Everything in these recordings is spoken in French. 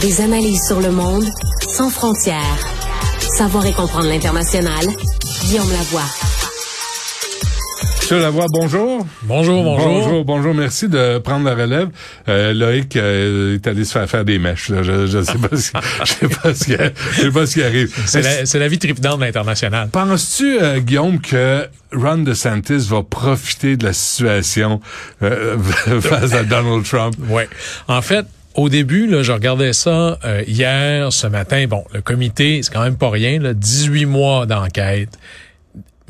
Des analyses sur le monde sans frontières. Savoir et comprendre l'international. Guillaume Lavoie. Monsieur Lavoie, bonjour. Bonjour, bonjour. Bonjour, bonjour. Merci de prendre la relève. Euh, Loïc euh, est allé se faire faire des mèches. Là. Je, je sais pas ce, je sais pas ce qui, je sais pas ce qui arrive. C'est la, la vie tripidante de l'international. Penses-tu, euh, Guillaume, que Ron DeSantis va profiter de la situation euh, face à Donald Trump? Ouais. En fait, au début, là, je regardais ça euh, hier, ce matin. Bon, le comité, c'est quand même pas rien. Là, 18 mois d'enquête,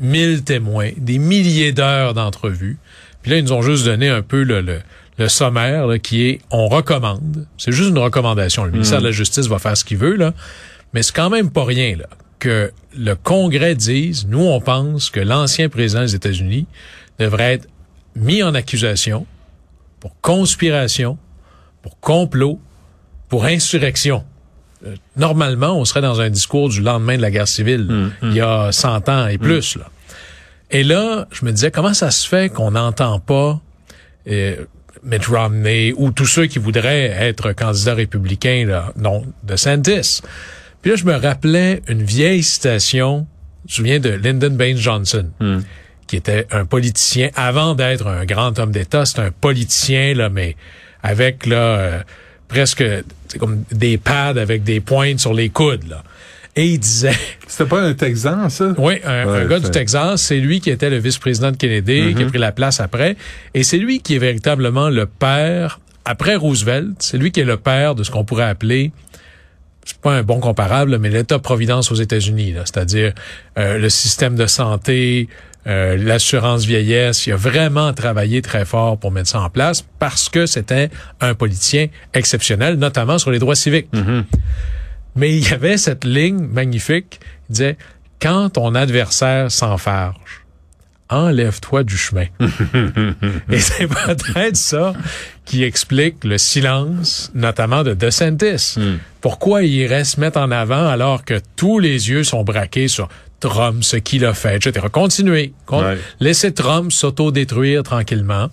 1000 témoins, des milliers d'heures d'entrevues. Puis là, ils nous ont juste donné un peu le, le, le sommaire là, qui est on recommande. C'est juste une recommandation. Le ministère de la Justice va faire ce qu'il veut, là. Mais c'est quand même pas rien là, que le Congrès dise, nous, on pense que l'ancien président des États-Unis devrait être mis en accusation pour conspiration, pour complot, pour insurrection. Euh, normalement, on serait dans un discours du lendemain de la guerre civile, Mm, il y a 100 ans et plus. Là. Et là, je me disais, comment ça se fait qu'on n'entend pas euh, Mitt Romney ou tous ceux qui voudraient être candidats républicains, là, non, de Santis. Puis là, je me rappelais une vieille citation, je me souviens de Lyndon Baines Johnson, qui était un politicien, avant d'être un grand homme d'État, c'est un politicien, là, mais avec là euh, presque comme des pads avec des pointes sur les coudes. Là. Et il disait, C'était pas un Texan, ça? oui, un, Ouais, un gars du Texas, c'est lui qui était le vice-président de Kennedy, qui a pris la place après. Et c'est lui qui est véritablement le père, après Roosevelt, c'est lui qui est le père de ce qu'on pourrait appeler, c'est pas un bon comparable, mais l'État-providence aux États-Unis, c'est-à-dire euh, le système de santé, euh, l'assurance vieillesse. Il a vraiment travaillé très fort pour mettre ça en place parce que c'était un politicien exceptionnel, notamment sur les droits civiques. Mais il y avait cette ligne magnifique. Il disait, quand ton adversaire s'enfarge, enlève-toi du chemin. Et c'est peut-être ça qui explique le silence, notamment de DeSantis. Pourquoi il irait se mettre en avant alors que tous les yeux sont braqués sur Trump, ce qu'il a fait, etc. Continuez. Con- Ouais. Laissez Trump s'autodétruire tranquillement.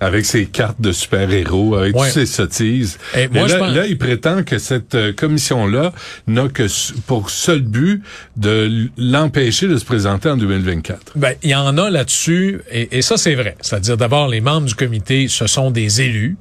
Avec ses cartes de super-héros, avec Ouais. toutes ses sottises. Et moi, là, pense- là, il prétend que cette euh, commission-là n'a que pour seul but de l'empêcher de se présenter en 2024. Ben, il y en a là-dessus, et, et ça c'est vrai. C'est-à-dire d'abord, les membres du comité, ce sont des élus.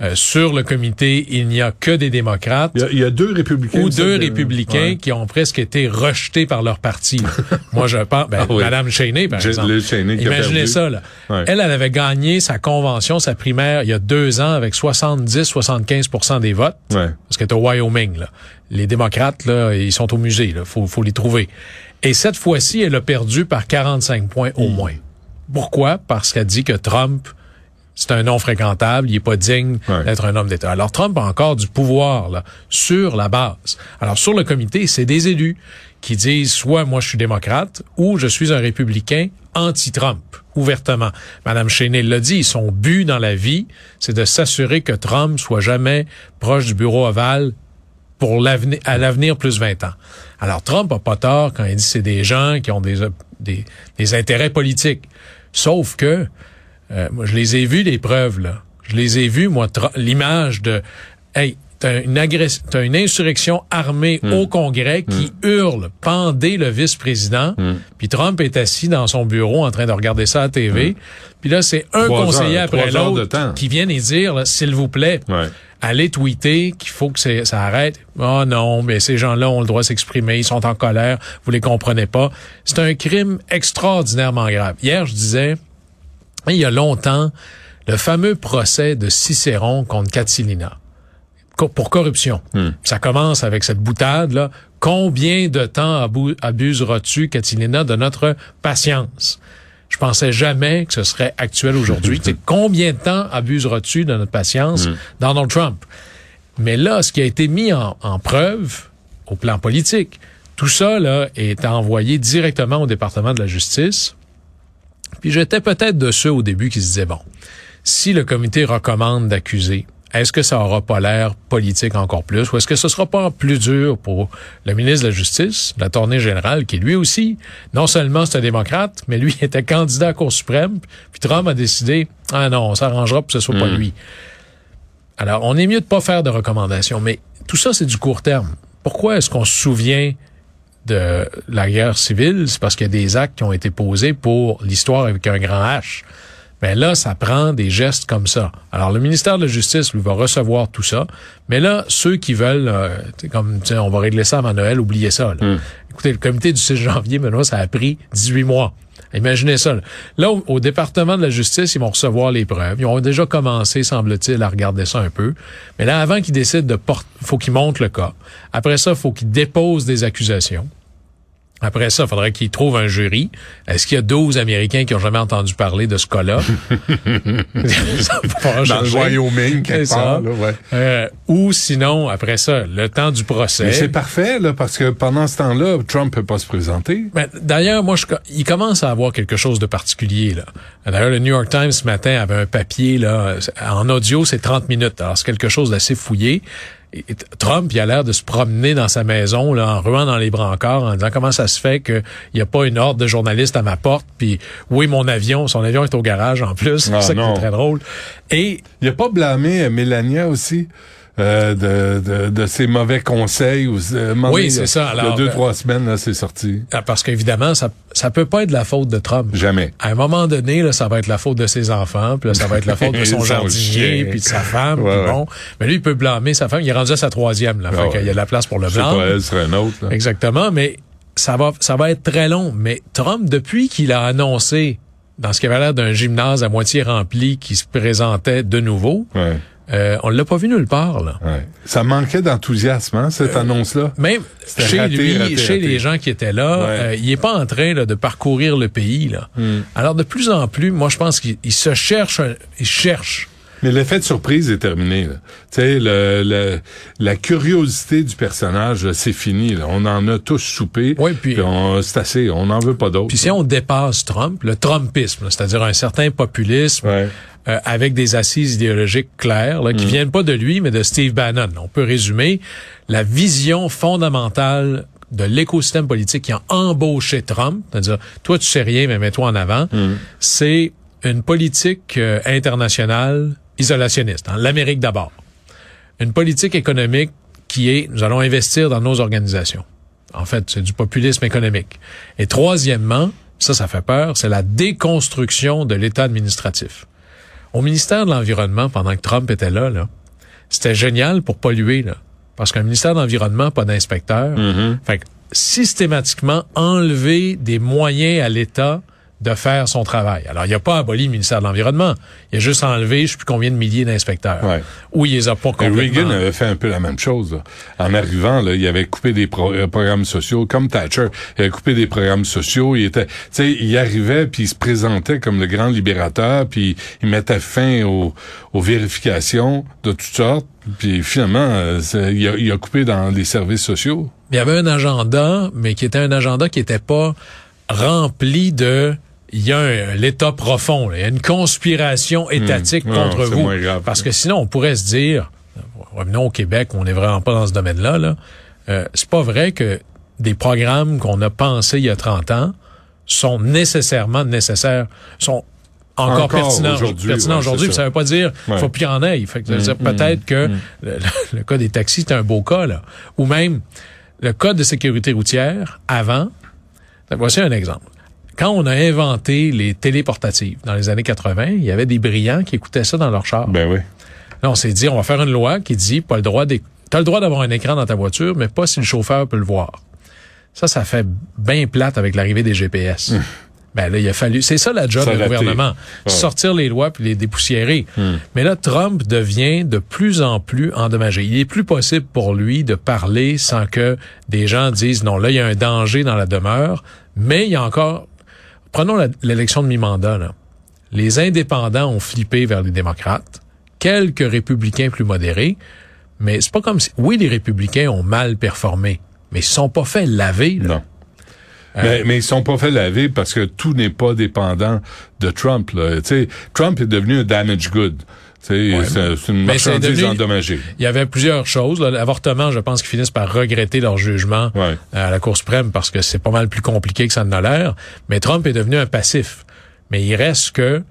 Euh, sur le comité, il n'y a que des démocrates. Il y a, il y a deux républicains. ou deux de- républicains Ouais. qui ont presque été rejetés par leur parti. Moi, je pense, ben, Ah oui. Madame Cheney, par exemple. Cheney Imaginez ça, là. Ouais. Elle, elle avait gagné sa convention, sa primaire, il y a deux ans, avec 70-75% des votes. Ouais. Parce qu'elle est au Wyoming, là. Les démocrates, là, ils sont au musée, là. Faut, faut les trouver. Et cette fois-ci, elle a perdu par 45 points au moins. Pourquoi? Parce qu'elle dit que Trump, c'est un non fréquentable, il est pas digne Ouais. d'être un homme d'État. Alors Trump a encore du pouvoir là sur la base. Alors sur le comité, c'est des élus qui disent soit moi je suis démocrate ou je suis un républicain anti-Trump ouvertement. Madame Cheney l'a dit, son but dans la vie, c'est de s'assurer que Trump soit jamais proche du bureau ovale pour l'avenir, à l'avenir plus 20 ans. Alors Trump a pas tort quand il dit c'est des gens qui ont des, des, des intérêts politiques. Sauf que euh, moi, je les ai vus, les preuves, là. Je les ai vus, moi, l'image de, hey, t'as une t'as une insurrection armée Hmm. au Congrès qui hurle, pendez le vice-président, puis Trump est assis dans son bureau en train de regarder ça à TV, puis là, c'est un Hmm. Trois conseiller heures, après l'autre qui viennent et dire, s'il vous plaît, Ouais. allez tweeter qu'il faut que ça arrête. Oh non, mais ces gens-là ont le droit de s'exprimer, ils sont en colère, vous les comprenez pas. C'est un crime extraordinairement grave. Hier, je disais, il y a longtemps, le fameux procès de Cicéron contre Catilina pour corruption. Ça commence avec cette boutade-là. Combien de temps abuseras-tu, Catilina, de notre patience? Je pensais jamais que ce serait actuel aujourd'hui. Combien de temps abuseras-tu de notre patience, Donald Trump? Mais là, ce qui a été mis en, en preuve au plan politique, tout ça là, est envoyé directement au département de la justice. Puis j'étais peut-être de ceux au début qui se disaient, bon, si le comité recommande d'accuser, est-ce que ça aura pas l'air politique encore plus ou est-ce que ce sera pas plus dur pour le ministre de la Justice, l'attorney général, qui lui aussi, non seulement c'est un démocrate, mais lui était candidat à la Cour suprême, puis Trump a décidé, ah non, on s'arrangera pour que ce soit pas lui. Alors, on est mieux de pas faire de recommandations, mais tout ça, c'est du court terme. Pourquoi est-ce qu'on se souvient de la guerre civile? C'est parce qu'il y a des actes qui ont été posés pour l'histoire avec un grand H. Mais là, ça prend des gestes comme ça. Alors, le ministère de la Justice, lui, va recevoir tout ça. Mais là, ceux qui veulent, euh, comme, on va régler ça avant Noël, oubliez ça. Là. Écoutez, le comité du 6 janvier, maintenant, ça a pris 18 mois. Imaginez ça. Là, au, département de la justice, ils vont recevoir les preuves. Ils ont déjà commencé, semble-t-il, à regarder ça un peu. Mais là, avant qu'ils décident de porter, faut qu'ils montent le cas. Après ça, faut qu'ils déposent des accusations. Après ça, il faudrait qu'ils trouvent un jury. Est-ce qu'il y a 12 Américains qui ont jamais entendu parler de ce cas-là? Dans le Wyoming, quelque part. Là, ouais. euh, ou sinon, après ça, le temps du procès. Mais c'est parfait, là, parce que pendant ce temps-là, Trump peut pas se présenter. D'ailleurs, moi, je, il commence à avoir quelque chose de particulier. là. D'ailleurs, le New York Times ce matin avait un papier là, en audio, c'est 30 minutes. Alors, c'est quelque chose d'assez fouillé. Trump, il a l'air de se promener dans sa maison là, en ruant dans les brancards en disant comment ça se fait qu'il n'y a pas une horde de journalistes à ma porte. Puis oui, mon avion, son avion est au garage en plus. Ah, c'est ça qui est très drôle. Et Il a pas blâmé euh, Mélania aussi? Euh, de, de, de ses mauvais conseils. Ou, euh, Oui, c'est ça. Il y Alors, a deux, euh, trois semaines, là, c'est sorti. ah, parce qu'évidemment, ça ça peut pas être la faute de Trump. Jamais. À un moment donné, là, ça va être la faute de ses enfants, puis là, ça va être la faute de son jardinier, puis de sa femme, Ouais, puis ouais. bon. Mais lui, il peut blâmer sa femme. Il est rendu à sa troisième, là. Ah fait ouais. qu'il y a de la place pour le C'est blâme. pas elle, un autre. là. Exactement, mais ça va, ça va être très long. Mais Trump, depuis qu'il a annoncé dans ce qui avait l'air d'un gymnase à moitié rempli qui se présentait de nouveau, Ouais, euh, on l'a pas vu nulle part. Là. ouais. Ça manquait d'enthousiasme, hein, cette annonce-là? Même chez raté, lui, raté, chez raté. les gens qui étaient là, Ouais. euh, il est pas en train là, de parcourir le pays. Là. Hmm. Alors de plus en plus, moi je pense qu'il il se cherche, il cherche. Mais l'effet de surprise est terminé. là. Tu sais, le, le- la curiosité du personnage, c'est fini. là. On en a tous soupé. Oui, puis- on- c'est assez. On n'en veut pas d'autres. Puis si on dépasse Trump, le Trumpisme, c'est-à-dire un certain populisme, Ouais. Euh, avec des assises idéologiques claires, là, Mm. qui viennent pas de lui, mais de Steve Bannon. On peut résumer la vision fondamentale de l'écosystème politique qui a embauché Trump, c'est-à-dire, toi, tu sais rien, mais mets-toi en avant, Mm. c'est une politique euh, internationale isolationniste. hein, L'Amérique d'abord. Une politique économique qui est, nous allons investir dans nos organisations. En fait, c'est du populisme économique. Et troisièmement, ça, ça fait peur, c'est la déconstruction de l'État administratif. Au ministère de l'Environnement, pendant que Trump était là, là c'était génial pour polluer, là. Parce qu'un ministère de l'Environnement, pas d'inspecteur. Mm-hmm. Fait que systématiquement enlever des moyens à l'État de faire son travail. Alors, il n'a pas aboli le ministère de l'Environnement. Il a juste enlevé, je sais plus combien de milliers d'inspecteurs. Ouais. Ou il les a pas complètement. Reagan avait fait un peu la même chose. là. En arrivant, là, il avait coupé des pro- euh, programmes sociaux, comme Thatcher. Il avait coupé des programmes sociaux. Il était, tu sais, il arrivait puis il se présentait comme le grand libérateur, puis il mettait fin aux, aux vérifications de toutes sortes. Puis finalement, euh, il, a, il a coupé dans les services sociaux. Il y avait un agenda, mais qui était un agenda qui n'était pas rempli de il y a l'État profond, il y a une conspiration étatique Hmm. Non, contre c'est vous. Parce que sinon, on pourrait se dire, revenons au Québec, on n'est vraiment pas dans ce domaine-là, là. Euh, c'est pas vrai que des programmes qu'on a pensés il y a 30 ans sont nécessairement nécessaires, sont encore, Encore pertinents aujourd'hui, pertinents ouais, aujourd'hui. ça. Ça veut pas dire Ouais. faut plus y en ait. Fait que ça veut dire Mm, peut-être que le, le cas des taxis, c'est un beau cas, là. Ou même le code de sécurité routière, avant, voici un exemple. Quand on a inventé les téléportatives dans les années 80, il y avait des brillants qui écoutaient ça dans leur char. Ben oui. Là, on s'est dit, on va faire une loi qui dit, pas le droit d'éc- t'as le droit d'avoir un écran dans ta voiture, mais pas si le chauffeur peut le voir. Ça, ça fait bien plate avec l'arrivée des GPS. Ben là, il a fallu. C'est ça la job du gouvernement. Ouais. Sortir les lois puis les dépoussiérer. Mais là, Trump devient de plus en plus endommagé. Il est plus possible pour lui de parler sans que des gens disent non, là, il y a un danger dans la demeure. Mais il y a encore. Prenons l'élection de mi-mandat, là. Les indépendants ont flippé vers les démocrates. Quelques républicains plus modérés. Mais c'est pas comme si. Oui, les républicains ont mal performé. Mais ils se sont pas fait laver, là. Non. Mais, mais ils sont pas fait laver parce que tout n'est pas dépendant de Trump. Là. Trump est devenu un damage good. Ouais, c'est une marchandise devenu- endommagée. Il y avait plusieurs choses. L'avortement, je pense qu'ils finissent par regretter leur jugement Ouais. à la Cour suprême parce que c'est pas mal plus compliqué que ça ne l'a l'air. Mais Trump est devenu un passif. Mais il reste que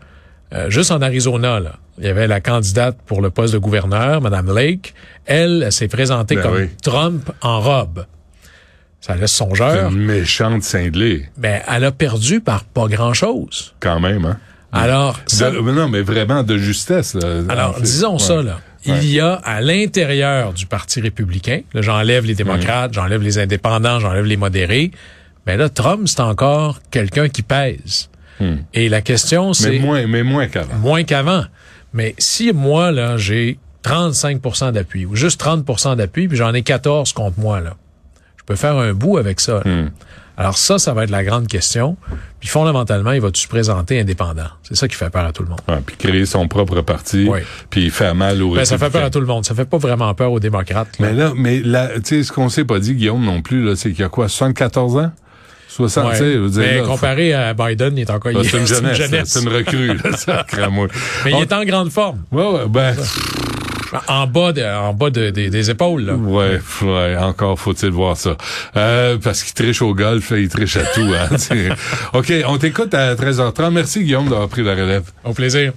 Euh, juste en Arizona, là, il y avait la candidate pour le poste de gouverneur, Mme Lake. Elle, elle s'est présentée Ben comme oui. Trump en robe. Ça laisse C'est songeur. une méchante cinglée, Ben, elle a perdu par pas grand-chose. quand même, hein? Alors, ça- De- non, mais vraiment de justesse. Là, alors disons Ouais. ça, là. Ouais. Il y a à l'intérieur du Parti républicain, là, j'enlève les démocrates, j'enlève les indépendants, j'enlève les modérés, mais là, Trump, c'est encore quelqu'un qui pèse. Et la question, Mais c'est moins, mais moins qu'avant. moins qu'avant. Mais si moi, là, j'ai 35% d'appui ou juste 30% d'appui, puis j'en ai 14 contre moi, là, je peux faire un bout avec ça. là. Hmm. Alors ça, ça va être la grande question. Puis fondamentalement, il va-tu se présenter indépendant? C'est ça qui fait peur à tout le monde. Ouais, puis créer son propre parti, Oui. puis faire mal aux Ben, ça fait peur à tout le monde. Ça fait pas vraiment peur aux démocrates. là. Mais là, mais là, tu sais, ce qu'on s'est pas dit, Guillaume, non plus, là, c'est qu'il y a quoi, 74 ans? 60, Ouais. tu sais, je veux dire, Mais là, comparé à Biden, il est encore Ah, c'est une jeunesse, c'est une recrue. Mais il est en grande forme. Ouais, ouais, ben, En bas, de, en bas de- des- des épaules. Là. ouais, ouais, encore faut-il voir ça. Euh, parce qu'il triche au golf, il triche à tout, hein. OK, on t'écoute à 13h30. Merci, Guillaume, d'avoir pris la relève. Au plaisir.